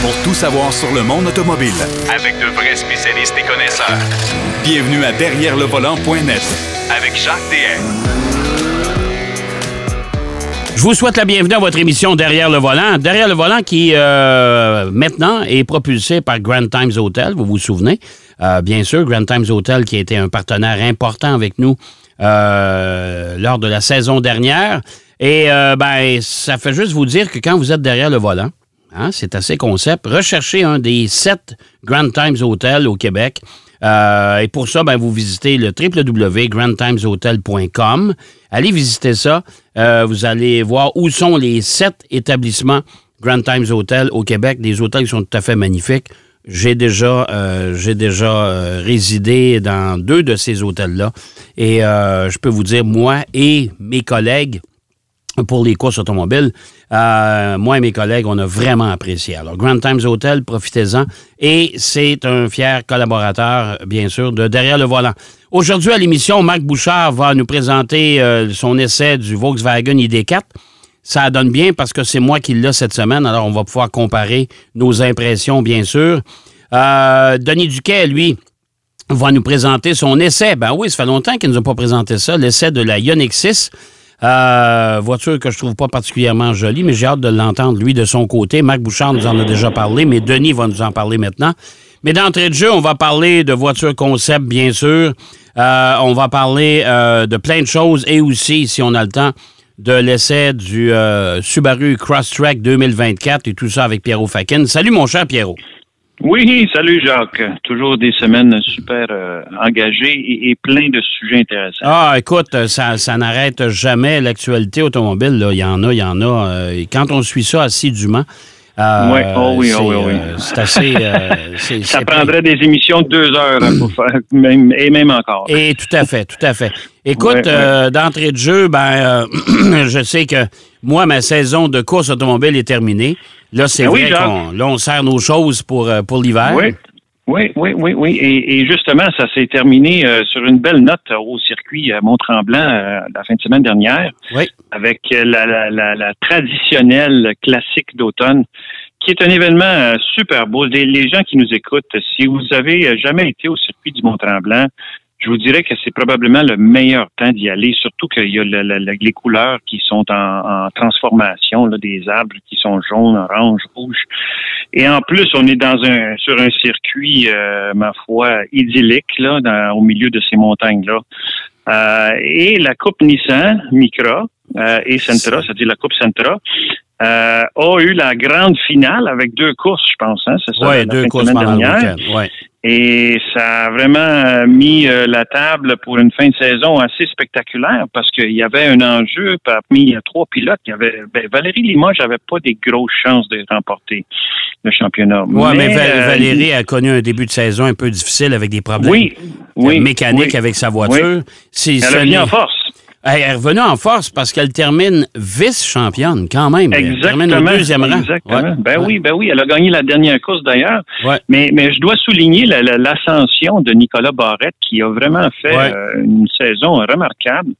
pour tout savoir sur le monde automobile. Avec de vrais spécialistes et connaisseurs. Bienvenue à Derrière le volant.net Avec Jacques DM. Je vous souhaite la bienvenue à votre émission Derrière le volant. Derrière le volant qui, euh, maintenant, est propulsé par Grand Times Hotel, vous vous souvenez. Euh, bien sûr, Grand Times Hotel qui a été un partenaire important avec nous euh, lors de la saison dernière. Et euh, ben, ça fait juste vous dire que quand vous êtes derrière le volant, hein, c'est assez concept, recherchez un des sept Grand Times Hotel au Québec. Euh, et pour ça, ben, vous visitez le www.grandtimeshotel.com. Allez visiter ça. Euh, vous allez voir où sont les sept établissements Grand Times Hotel au Québec. Des hôtels qui sont tout à fait magnifiques. J'ai déjà, euh, résidé dans deux de ces hôtels-là. Et je peux vous dire, moi et mes collègues, pour les courses automobiles, euh, moi et mes collègues, on a vraiment apprécié. Alors, Grand Times Hotel, profitez-en. Et c'est un fier collaborateur, bien sûr, de Derrière le volant. Aujourd'hui, à l'émission, Marc Bouchard va nous présenter euh, son essai du Volkswagen ID4. Ça donne bien parce que c'est moi qui l'ai cette semaine, alors on va pouvoir comparer nos impressions, bien sûr. Euh, Denis Duquet, lui, va nous présenter son essai. Ben oui, ça fait longtemps qu'il ne nous a pas présenté ça, l'essai de la Ioniq 6. Euh, voiture que je trouve pas particulièrement jolie, mais j'ai hâte de l'entendre, lui, de son côté. Marc Bouchard nous en a déjà parlé, mais Denis va nous en parler maintenant. Mais d'entrée de jeu, on va parler de voitures concept, bien sûr. Euh, on va parler euh, de plein de choses et aussi, si on a le temps, de l'essai du euh, Subaru Crosstrek 2024 et tout ça avec Pierrot Fakin. Salut, mon cher Pierrot. Oui, salut Jacques. Toujours des semaines super euh, engagées et, plein de sujets intéressants. Ah, écoute, ça, ça n'arrête jamais l'actualité automobile. Là. Il y en a, il y en a. euh, et quand on suit ça assidûment, euh, Ouais, oh oui, oh oui, oh oui. euh, c'est assez. euh, c'est- Ça c'est prendrait des émissions de deux heures hein, pour faire, même, et même encore. Et tout à fait, tout à fait. Écoute, Ouais, ouais. d'entrée de jeu, ben, je sais que moi, ma saison de course automobile est terminée. Là, c'est Ben oui, vrai Jacques. qu'on là, on serre nos choses pour, pour l'hiver. Oui, oui, oui, oui, oui. Et, et justement, ça s'est terminé euh, sur une belle note euh, au circuit Mont-Tremblant la fin de semaine dernière, Oui. avec la, la, la, la traditionnelle classique d'automne, qui est un événement euh, super beau. Les, les gens qui nous écoutent, si vous avez euh, jamais été au circuit du Mont-Tremblant, je vous dirais que c'est probablement le meilleur temps d'y aller, surtout qu'il y a le- le- le- les couleurs qui sont en, en transformation, là, des arbres qui sont jaunes, orange, rouge. Et en plus, on est dans un sur un circuit, euh, ma foi, idyllique, là, dans- au milieu de ces montagnes-là. Euh, et la Coupe Nissan, Micra euh, et Sentra, c'est-à-dire la Coupe Sentra, euh, a eu la grande finale avec deux courses, je pense. Hein, c'est ça, Oui, la deux de courses le dernière. Ouais. Et ça a vraiment euh, mis euh, la table pour une fin de saison assez spectaculaire parce qu'il y avait un enjeu parmi trois pilotes. Il y avait ben, Valérie Limoges n'avait pas des grosses chances de remporter le championnat. Oui, mais, Val- euh, Valérie a connu un début de saison un peu difficile avec des problèmes oui, oui, mécaniques oui. avec sa voiture. Elle a n'est- en force. Elle est revenue en force parce qu'elle termine vice-championne quand même. Elle termine Exactement. au deuxième rang. Exactement. Ouais. Ben Ouais. oui, ben oui. Elle a gagné la dernière course d'ailleurs. Ouais. Mais, mais je dois souligner la- la- l'ascension de Nicolas Barrette qui a vraiment fait euh, une saison remarquable.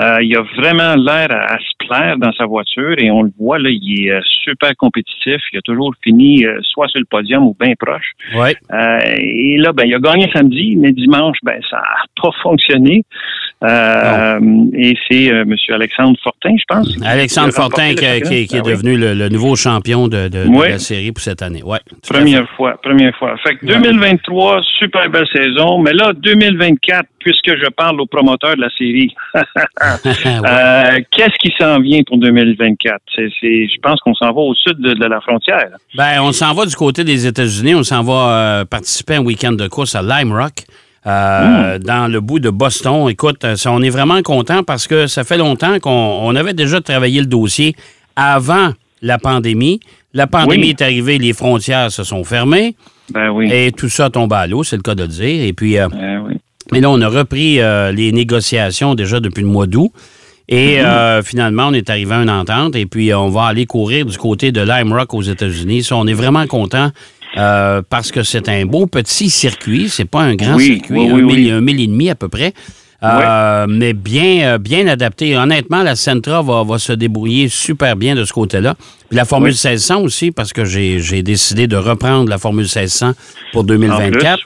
Euh, il a vraiment l'air à, à se plaire dans sa voiture et on le voit, là, il est euh, super compétitif. Il a toujours fini euh, soit sur le podium ou bien proche. Et là, ben, il a gagné samedi, mais dimanche, ben, ça n'a pas fonctionné. Et c'est euh, M. Alexandre Fortin, je pense. Alexandre Fortin qui, championnat. qui- qui est oui. devenu le, le nouveau champion de, de- de Oui. la série pour cette année. Ouais, Première fois, première fois. Fait que 2023, super belle saison. Mais là, 2024, puisque je parle au promoteur de la série, euh, qu'est-ce qui s'en vient pour 2024? C'est, c'est- je pense qu'on s'en va au sud de, de la frontière. Ben, on s'en va du côté des États-Unis. On s'en va euh, participer à un week-end de course à Lime Rock. Hmm. euh, dans le bout de Boston. Écoute, euh, ça, on est vraiment content parce que ça fait longtemps qu'on on avait déjà travaillé le dossier avant la pandémie. La pandémie Oui. est arrivée, les frontières se sont fermées Ben oui. et tout ça tombe à l'eau, c'est le cas de le dire. Et puis, euh, Ben oui. mais là, on a repris euh, les négociations déjà depuis le mois d'août. Et euh, finalement, on est arrivé à une entente et puis on va aller courir du côté de Lime Rock aux États-Unis. Ça, on est vraiment content parce que c'est un beau petit circuit. C'est pas un grand Oui, circuit, oui, un, oui, mille, un mille et demi à peu près. Euh, mais bien, euh, bien adapté. Honnêtement, la Sentra va, va, se débrouiller super bien de ce côté-là. Puis la Formule 1600 aussi, parce que j'ai décidé de reprendre la Formule 1600 pour 2024.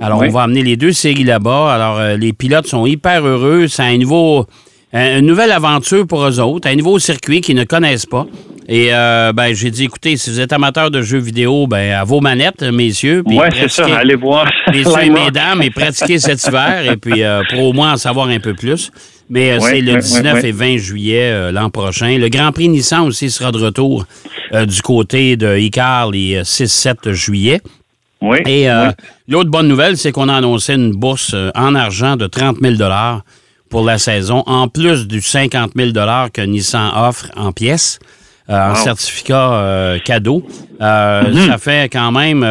Alors, on va amener les deux séries là-bas. Alors, euh, les pilotes sont hyper heureux. C'est un nouveau une nouvelle aventure pour eux autres, un nouveau circuit qu'ils ne connaissent pas. Et euh, ben, j'ai dit, écoutez, si vous êtes amateur de jeux vidéo, ben, à vos manettes, messieurs. Oui, c'est ça, allez voir. Messieurs et mesdames, et pratiquez cet hiver, et puis euh, pour au moins en savoir un peu plus. Mais euh, c'est le 19 et 20 juillet l'an prochain. Le Grand Prix Nissan aussi sera de retour du côté de Icar les 6-7 juillet. Oui. Et l'autre bonne nouvelle, c'est qu'on a annoncé une bourse en argent de 30 000 pour la saison, en plus du 50 000 que Nissan offre en pièces. Euh, en certificat euh, cadeau. Euh, mhm. Ça fait quand même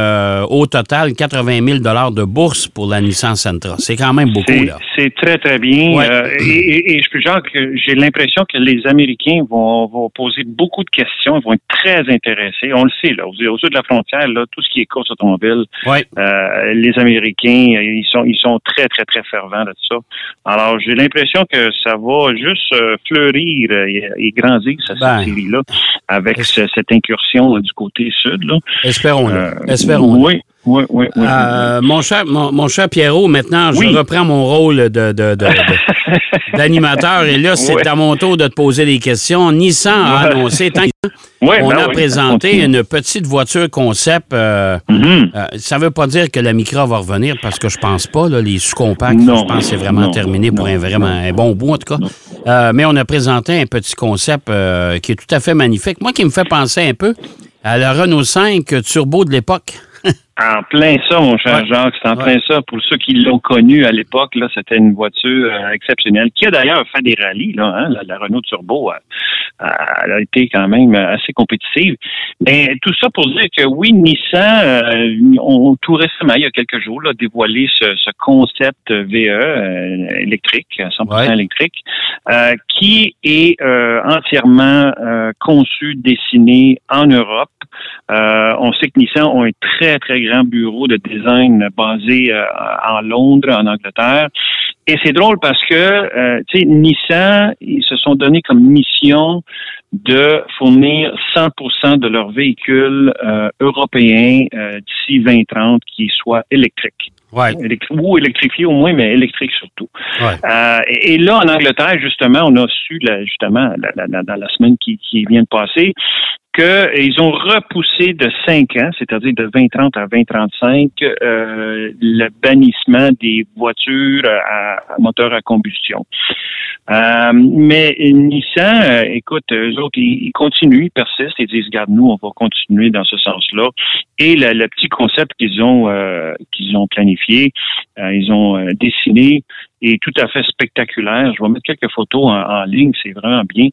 au total 80 000 de bourse pour la Nissan Sentra. C'est quand même beaucoup. là. C'est très, très bien. et, et, je que j'ai l'impression que les Américains vont, vont, poser beaucoup de questions, ils vont être très intéressés. On le sait, là, au sud de la frontière, là, tout ce qui est course automobile, les Américains, ils sont, ils sont très, très, très fervents de ça. Alors, j'ai l'impression que ça va juste fleurir et, grandir, cette ben, série-là avec cette incursion du côté sud. Espérons-le. Euh, Espérons-le. Oui. Oui, oui, oui. Euh, mon, cher, mon, cher Pierrot, maintenant, je reprends mon rôle d'animateur. et là, c'est à mon tour de te poser des questions. Nissan a annoncé, on ben a présenté une petite voiture concept. Euh, mm-hmm. ça ne veut pas dire que la Micra va revenir parce que je pense pas. les sous-compacts, je pense que c'est vraiment terminé pour un, vraiment, un bon bout, en tout cas. mais on a présenté un petit concept qui est tout à fait magnifique. Moi, qui me fait penser un peu à la Renault 5 Turbo de l'époque. En plein ça, mon cher Jacques, c'est en plein ça. Pour ceux qui l'ont connu à l'époque, là, c'était une voiture euh, exceptionnelle qui a d'ailleurs fait des rallyes. Là, hein, la, Renault Turbo euh, a été quand même assez compétitive. Mais tout ça pour dire que oui, Nissan, euh, on, tout récemment, il y a quelques jours, là, dévoilé ce, concept VE électrique, 100% électrique, qui est entièrement conçu, dessiné en Europe. on sait que Nissan ont un très, très grand bureau de design basé euh, en Londres, en Angleterre. Et c'est drôle parce que, euh, tu sais, Nissan, ils se sont donné comme mission de fournir 100% de leurs véhicules euh, européens d'ici 2030 qui soient électriques. Ouais. ou électrifiés au moins, mais électriques surtout. et, là, en Angleterre, justement, on a su, justement, dans la semaine qui, qui vient de passer, qu'ils ont repoussé de 5 ans, c'est-à-dire de 2030 à 2035, euh, le bannissement des voitures à, moteur à combustion. Euh, mais Nissan, euh, écoute, eux autres, ils, continuent, ils persistent, ils disent, regarde, nous, on va continuer dans ce sens-là. Et le, petit concept qu'ils ont qu'ils ont planifié, ils ont dessiné, est tout à fait spectaculaire. Je vais mettre quelques photos en, ligne, c'est vraiment bien.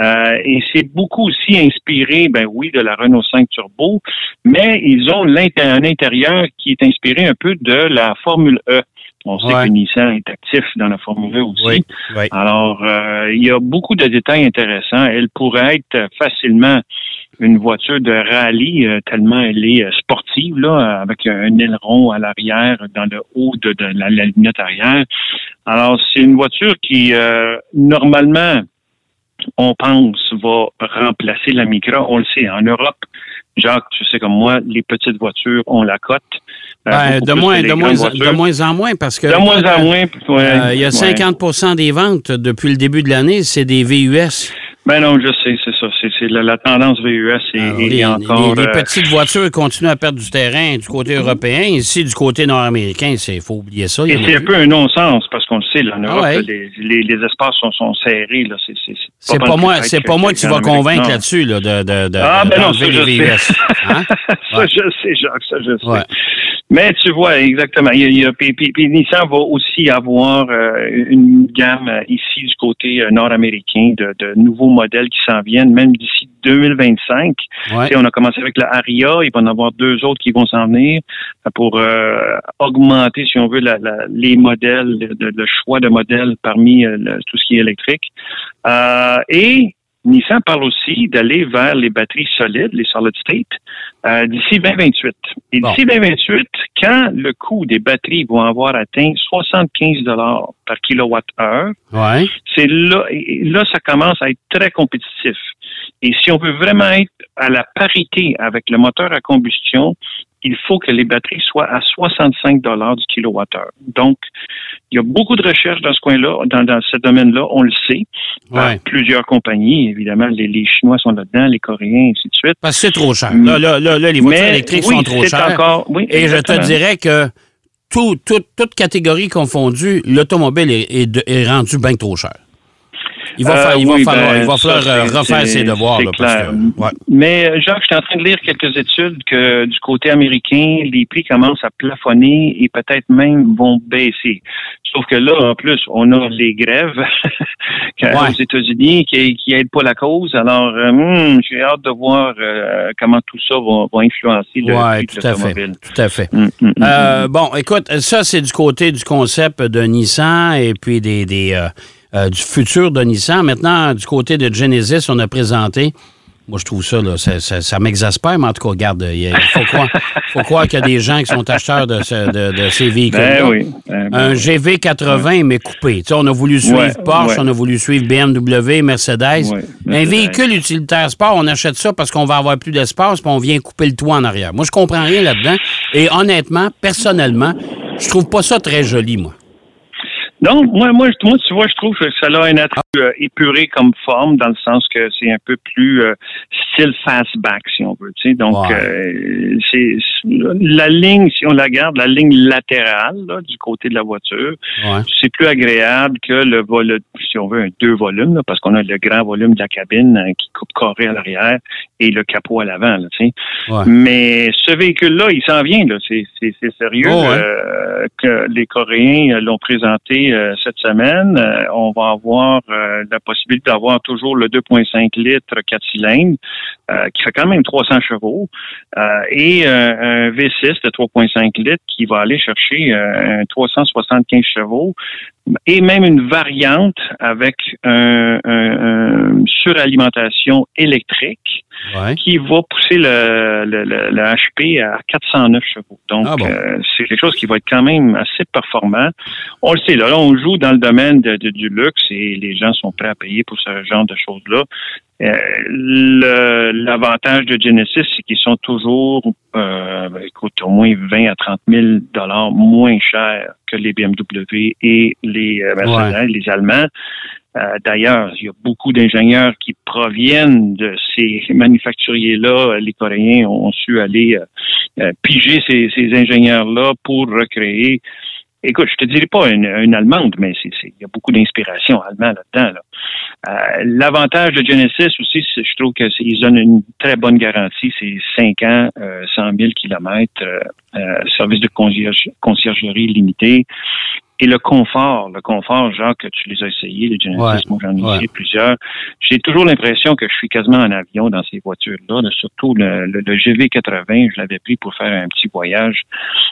Euh, et c'est beaucoup aussi inspiré, ben oui, de la Renault 5 Turbo, mais ils ont un intérieur qui est inspiré un peu de la Formule E. On sait que Nissan est actif dans la Formule E aussi. Alors, euh, il y a beaucoup de détails intéressants. Elle pourrait être facilement une voiture de rallye euh, tellement elle est euh, sportive là, avec un aileron à l'arrière dans le haut de, la, lunette arrière. Alors c'est une voiture qui euh, normalement on pense va remplacer la Micra. On le sait en Europe. Jacques, tu sais comme moi, les petites voitures ont la cote. Ben, de, moins, de, moins, de moins en moins parce que. De moins en moins. il y a 50% des ventes depuis le début de l'année, c'est des VUS. Ben non, je sais, c'est ça. C'est la, tendance VUS et, ah, encore. Les, euh, petites voitures continuent à perdre du terrain du côté européen. Ici, du côté nord-américain, il faut oublier ça. Et c'est un peu un non-sens parce qu'on le sait, là, en ah les, les, espaces sont, sont serrés. C'est pas, pas moi, c'est pas moi que tu vas convaincre là-dessus là, de, de, de, ah, ben non, ça, les VUS. Hein? ça, je sais, Jacques, ça, je sais. Mais tu vois, exactement. Il puis, Nissan va aussi avoir euh, une gamme euh, ici du côté nord-américain de, de nouveaux modèles qui s'en viennent, même d'ici 2025. On a commencé avec la Aria, il va en avoir deux autres qui vont s'en venir pour euh, augmenter, si on veut, les modèles, le, choix de modèles parmi euh, tout ce qui est électrique. Euh, et Nissan parle aussi d'aller vers les batteries solides, les solid state, euh, d'ici 2028. Et Bon. d'ici 2028, quand le coût des batteries vont avoir atteint 75 dollars par kilowattheure, Ouais. c'est là, là, ça commence à être très compétitif. Et si on veut vraiment être à la parité avec le moteur à combustion, il faut que les batteries soient à 65 dollars du kilowattheure. Donc, il y a beaucoup de recherches dans ce coin-là, dans, dans ce domaine-là, on le sait. Ouais. plusieurs compagnies, évidemment, les, les Chinois sont là-dedans, les Coréens, ainsi de suite. Parce que c'est trop cher. Là, là, là, là, les voitures Mais électriques oui, sont trop c'est chères. encore- oui, Et je te dirais que tout, tout- toute catégorie confondue, l'automobile est, est est rendu bien trop cher. Il va, Euh, fa- il va oui, falloir, ben, il va ça, falloir euh, refaire ses devoirs. c'est là, parce clair. que- ouais. Mais euh, Jacques, je suis en train de lire quelques études que du côté américain, les prix commencent à plafonner et peut-être même vont baisser. Sauf que là, en plus, on a les grèves aux États-Unis qui, qui aident pas la cause. Alors, euh, hum, j'ai hâte de voir euh, comment tout ça va, va influencer le Ouais, prix de tout à fait. l'automobile. Tout à fait. Hum, hum, Euh, bon, écoute, ça, c'est du côté du concept de Nissan et puis des, des, euh, euh, du futur de Nissan. Maintenant, du côté de Genesis, on a présenté. Moi, je trouve ça, là, ça, ça- ça m'exaspère, mais en tout cas, regarde, il faut croire, faut croire qu'il y a des gens qui sont acheteurs de, ce- de- de ces véhicules. Ben oui. Ben, ben Un oui. GV80, mais coupé. Tu sais, on a voulu suivre Ouais, Porsche, ouais. on a voulu suivre BMW, Mercedes. Ouais, Un véhicule utilitaire sport, on achète ça parce qu'on va avoir plus d'espace, puis on vient couper le toit en arrière. Moi, je comprends rien là-dedans. Et honnêtement, personnellement, je trouve pas ça très joli, moi. Non, moi, moi, moi, tu vois, je trouve que ça a un attribut euh, épuré comme forme, dans le sens que c'est un peu plus euh, style fastback, si on veut. Tu sais. Donc, euh, c'est la ligne, si on la garde, la ligne latérale là, du côté de la voiture, Ouais. c'est plus agréable que le volume, si on veut, un deux volumes, là, parce qu'on a le grand volume de la cabine euh, qui coupe carré à l'arrière et le capot à l'avant. là, tu sais. Ouais. Mais ce véhicule-là, il s'en vient. là. C'est c'est- c'est sérieux. Oh, ouais. euh, que les Coréens euh, l'ont présenté euh, cette semaine. Euh, on va avoir euh, la possibilité d'avoir toujours le 2,5 litres 4 cylindres, qui fait quand même 300 chevaux, et un V6 de 3,5 litres qui va aller chercher euh, un 375 chevaux, et même une variante avec un, un- un suralimentation électrique Ouais. qui va pousser le, le, le- le HP à 409 chevaux. Donc, Ah bon. euh, c'est quelque chose qui va être quand même assez performant. On le sait, là, là, on joue dans le domaine de- de- du luxe et les gens sont prêts à payer pour ce genre de choses-là. Euh, L'avantage de Genesis, c'est qu'ils sont toujours, euh, ben, écoute, au moins 20 à 30 000 dollars moins chers que les BMW et les euh, Mercedes, les Allemands. Euh, D'ailleurs, il y a beaucoup d'ingénieurs qui proviennent de ces manufacturiers-là. Les Coréens ont su aller euh, euh, piger ces, ces ingénieurs-là pour recréer. Écoute, je te dirais pas une, allemande, mais il y a beaucoup d'inspiration allemande là-dedans. Là. L'avantage de Genesis aussi, je trouve que c'est- ils donnent une très bonne garantie. C'est 5 ans, euh, 100 000 kilomètres, service de concierge- conciergerie limité. Et le confort, le confort, Jacques, que tu les as essayés, les Genesis, Ouais, moi j'en ai ouais. essayé plusieurs. J'ai toujours l'impression que je suis quasiment en avion dans ces voitures-là, là, surtout le, le- le GV80, je l'avais pris pour faire un petit voyage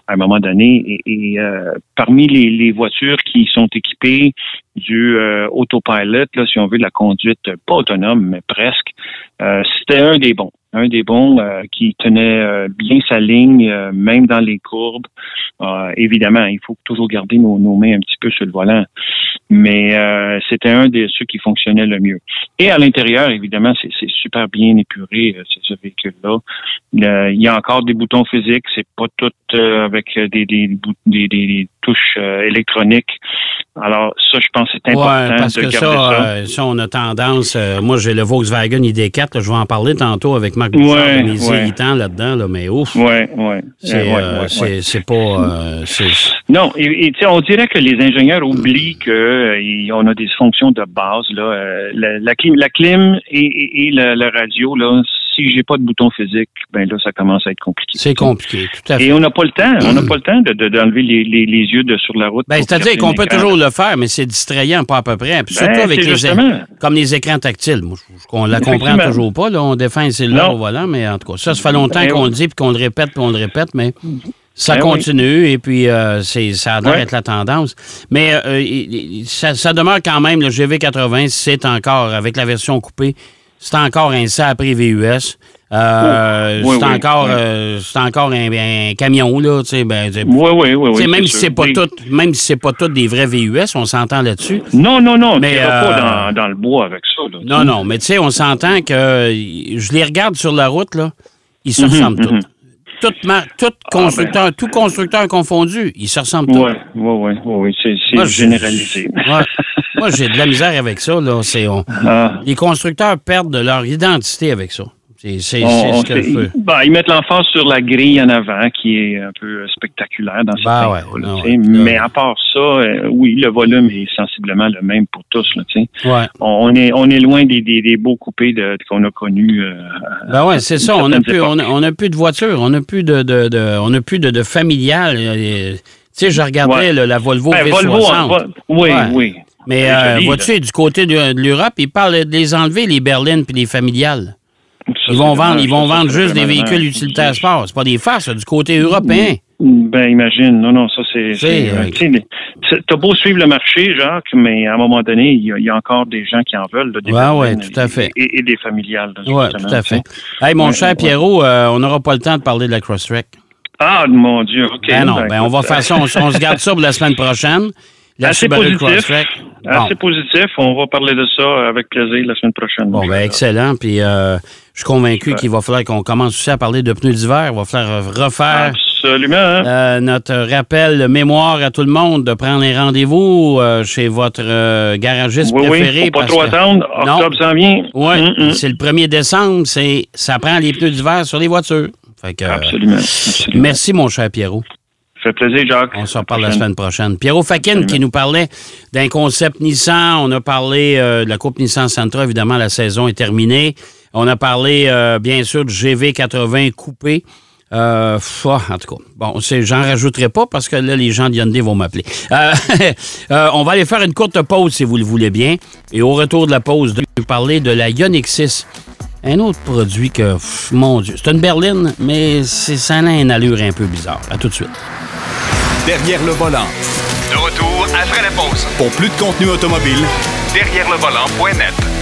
à un moment donné. Et, et, euh, parmi les, les voitures qui sont équipées du euh, autopilot, là, si on veut, de la conduite pas autonome, mais presque, euh, c'était un des bons. Un des bons euh, qui tenait euh, bien sa ligne, euh, même dans les courbes. Évidemment, il faut toujours garder nos, nos mains un petit peu sur le volant. Mais c'était un de ceux qui fonctionnait le mieux. Et à l'intérieur, évidemment, c'est super bien épuré, ce véhicule-là. Le- il y a encore des boutons physiques, c'est pas tout avec des, des, bout- des, des- des touches électroniques. Alors, ça, je pense que c'est important Ouais, parce de que garder ça, ça. ça, on a tendance. moi, j'ai le Volkswagen ID4, là, je vais en parler tantôt avec Marc Bouchard Ouais, de mes ouais. là-dedans, là, mais ouf. Ouais, ouais. C'est Euh, pas. euh, Non, et, et, on dirait que les ingénieurs oublient que euh, a des fonctions de base là, euh, la, la clim, la clim et, et, et la, la radio là. Si j'ai pas de bouton physique, ben là, ça commence à être compliqué. c'est compliqué, tout à fait. Et on n'a pas le temps. On n'a pas le temps de de- d'enlever les, les, les yeux de sur la route. Ben, C'est-à-dire qu'on peut toujours le faire, mais c'est distrayant, pas à peu près. Puis Ben, surtout avec c'est les justement. comme les écrans tactiles. Moi, on la comprend toujours pas. Là, on défend c'est là au volant, mais en tout cas, ça, ça fait longtemps Ben qu'on oui. le dit, puis qu'on le répète, puis on le répète, mais ça Ben oui. continue, et puis euh, c'est, ça Ouais. d'être la tendance. Mais euh, ça, ça demeure quand même, le GV80, c'est encore, avec la version coupée, c'est encore un sapré VUS. Euh, Oh, oui, c'est oui, encore, oui. euh, c'est encore un, un camion, là. tu sais, Ben, Oui, oui, oui. même si pas tout, même si c'est pas tout des vrais VUS, on s'entend là-dessus. Non, non, non. Mais, Mais pas euh, dans, dans le bois avec ça. Là, Non, non, mais tu sais, on s'entend que euh, je les regarde sur la route, là, ils se Mhm, ressemblent mhm. tous. Tout, ma- tout constructeur, tout constructeur confondu, ils se ressemblent tous. Oui, oui, oui, oui, c'est généralisé. Ouais. Moi, j'ai de la misère avec ça. Là. C'est, on- Ah. les constructeurs perdent de leur identité avec ça. C'est, ce que fait- je veux. ben, ils mettent l'emphase sur la grille en avant, qui est un peu spectaculaire dans Ben ouais, cas, là, ouais. Mais à part ça, euh, oui, le volume est sensiblement le même pour tous. Là. Ouais. on, est, on est loin des, des, des beaux coupés de- qu'on a connus. euh, Ben ouais, c'est ça. On n'a plus, on a, on a plus de voiture, on n'a plus de, de, de- on a plus de, de familial. Tu sais, je regardais Ouais. là, la Volvo Ben, V60. Volvo, Vol- oui, Ouais. oui. Mais C'est euh, vois-tu, du côté de, de l'Europe, ils parlent de les enlever, les berlines puis les familiales. Ça, Ils vont vendre, ils vont ça, vendre juste des véhicules utilitaires sport. C'est pas des farces, du côté européen. Ben, imagine. Non, non, ça, c'est. Euh, c'est- T'as beau suivre le marché, Jacques, mais à un moment donné, il y, a- il y a encore des gens qui en veulent. là, des ouais, berlines tout à fait. Et, et des familiales. Oui, tout à fait. Hey, mon Ouais, cher ouais. Pierrot, euh, on n'aura pas le temps de parler de la Crosstrek. Ah, mon Dieu, OK. Ben non, ben on va faire ça, on, on se garde ça pour la semaine prochaine. La Assez Subaru positif. Bon, Assez positif. On va parler de ça avec plaisir la semaine prochaine. bon ben excellent. Puis euh, je suis convaincu qu'il va falloir qu'on commence aussi à parler de pneus d'hiver. Il va falloir refaire Absolument. hein. euh, notre rappel de mémoire à tout le monde de prendre un rendez-vous euh, chez votre garagiste oui, oui, préféré. faut pas parce trop que- attendre. Octobre s'en vient. Ouais, Mm, mm. c'est le 1er décembre, c'est ça prend les pneus d'hiver sur les voitures. Fait que, Absolument. absolument. merci mon cher Pierrot. Ça fait plaisir, Jacques. On se reparle la semaine prochaine. Pierrot Fakin qui nous parlait d'un concept Nissan. On a parlé euh, de la Coupe Nissan Sentra. Évidemment, la saison est terminée. On a parlé, euh, bien sûr, du GV80 coupé. Euh, en tout cas, bon, j'en rajouterai pas parce que là, les gens de Hyundai vont m'appeler. Euh, euh, on va aller faire une courte pause si vous le voulez bien. Et au retour de la pause, de nous parler de la Ioniq 6. Un autre produit que, pff, mon Dieu, c'est une berline, mais c'est, ça a une allure un peu bizarre. À tout de suite. Derrière le volant. De retour après la pause. Pour plus de contenu automobile, Derrière le volant.net.